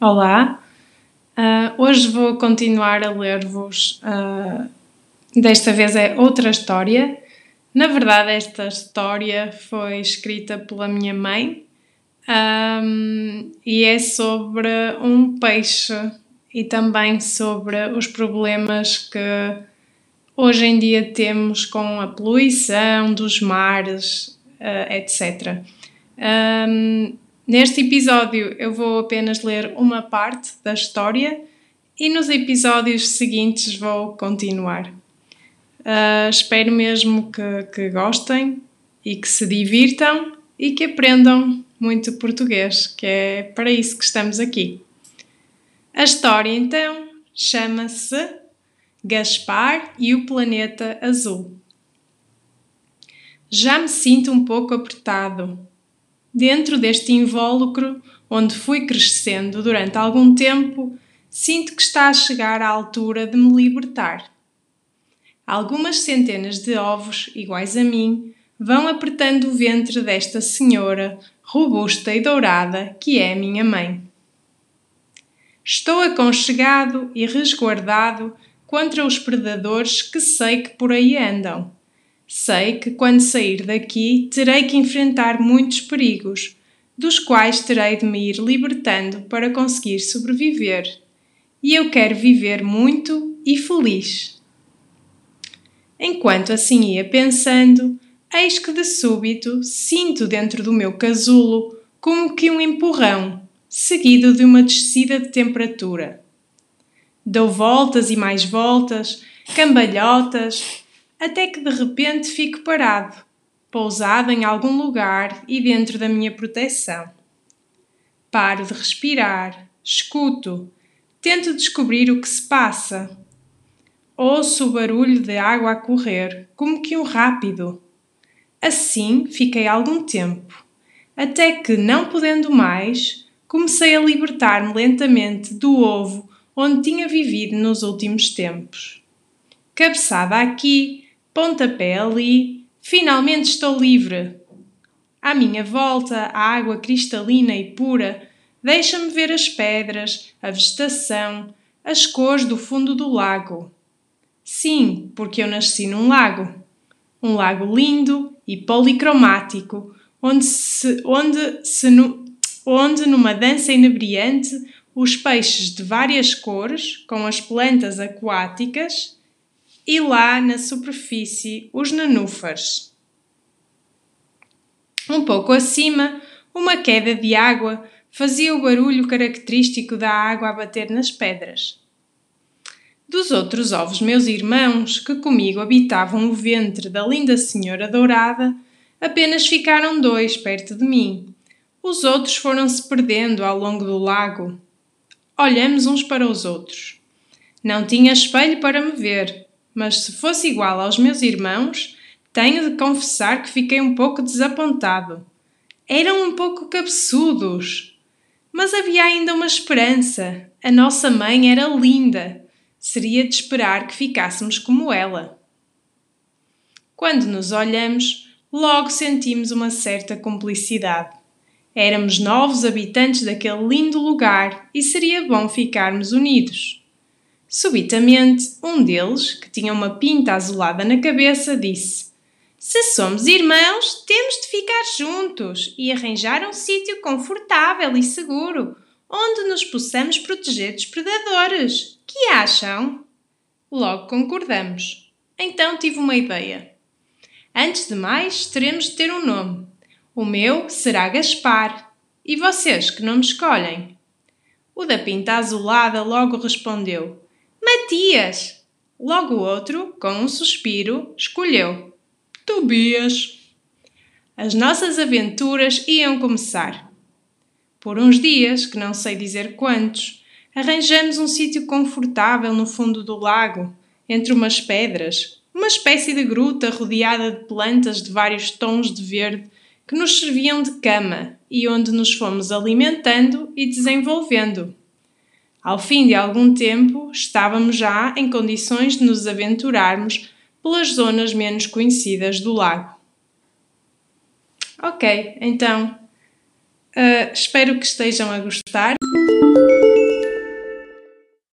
Olá, uh, hoje vou continuar a ler-vos. Uh, desta vez é outra história. Na verdade, esta história foi escrita pela minha mãe um, e é sobre um peixe e também sobre os problemas que hoje em dia temos com a poluição dos mares, uh, etc. Um, neste episódio eu vou apenas ler uma parte da história e nos episódios seguintes vou continuar. Uh, espero mesmo que, que gostem e que se divirtam e que aprendam muito português, que é para isso que estamos aqui. A história então chama-se Gaspar e o Planeta Azul. Já me sinto um pouco apertado. Dentro deste invólucro, onde fui crescendo durante algum tempo, sinto que está a chegar a altura de me libertar. Algumas centenas de ovos, iguais a mim, vão apertando o ventre desta senhora, robusta e dourada, que é minha mãe. Estou aconchegado e resguardado contra os predadores que sei que por aí andam Sei que quando sair daqui terei que enfrentar muitos perigos, dos quais terei de me ir libertando para conseguir sobreviver. E eu quero viver muito e feliz. Enquanto assim ia pensando, eis que de súbito sinto dentro do meu casulo como que um empurrão, seguido de uma descida de temperatura. Dou voltas e mais voltas, cambalhotas, até que de repente fico parado, pousado em algum lugar e dentro da minha proteção. Paro de respirar, escuto, tento descobrir o que se passa. Ouço o barulho de água a correr, como que um rápido. Assim fiquei algum tempo, até que, não podendo mais, comecei a libertar-me lentamente do ovo onde tinha vivido nos últimos tempos. Cabeçada aqui, pontapé ali, finalmente estou livre. À minha volta, a água cristalina e pura deixa-me ver as pedras, a vegetação, as cores do fundo do lago. Sim, porque eu nasci num lago. Um lago lindo e policromático, onde, se, onde, se onde numa dança inebriante os peixes de várias cores, com as plantas aquáticas, e lá na superfície os nenúfares. Um pouco acima, uma queda de água fazia o barulho característico da água a bater nas pedras. Dos outros ovos meus irmãos, que comigo habitavam o ventre da linda senhora dourada, apenas ficaram dois perto de mim. Os outros foram-se perdendo ao longo do lago. Olhamos uns para os outros. Não tinha espelho para me ver, mas se fosse igual aos meus irmãos, tenho de confessar que fiquei um pouco desapontado. Eram um pouco cabeçudos. Mas havia ainda uma esperança. A nossa mãe era linda. Seria de esperar que ficássemos como ela. Quando nos olhamos, logo sentimos uma certa cumplicidade. Éramos novos habitantes daquele lindo lugar e seria bom ficarmos unidos. Subitamente, um deles, que tinha uma pinta azulada na cabeça, disse: Se somos irmãos, temos de ficar juntos e arranjar um sítio confortável e seguro, onde nos possamos proteger dos predadores. Que acham? Logo concordamos. Então tive uma ideia. Antes de mais, teremos de ter um nome. O meu será Gaspar. E vocês, que nome escolhem? O da pinta azulada logo respondeu: Matias! Logo o outro, com um suspiro, escolheu Tobias. As nossas aventuras iam começar. Por uns dias, que não sei dizer quantos, arranjamos um sítio confortável no fundo do lago, entre umas pedras, uma espécie de gruta rodeada de plantas de vários tons de verde que nos serviam de cama e onde nos fomos alimentando e desenvolvendo. Ao fim de algum tempo, estávamos já em condições de nos aventurarmos pelas zonas menos conhecidas do lago. Ok, então uh, espero que estejam a gostar.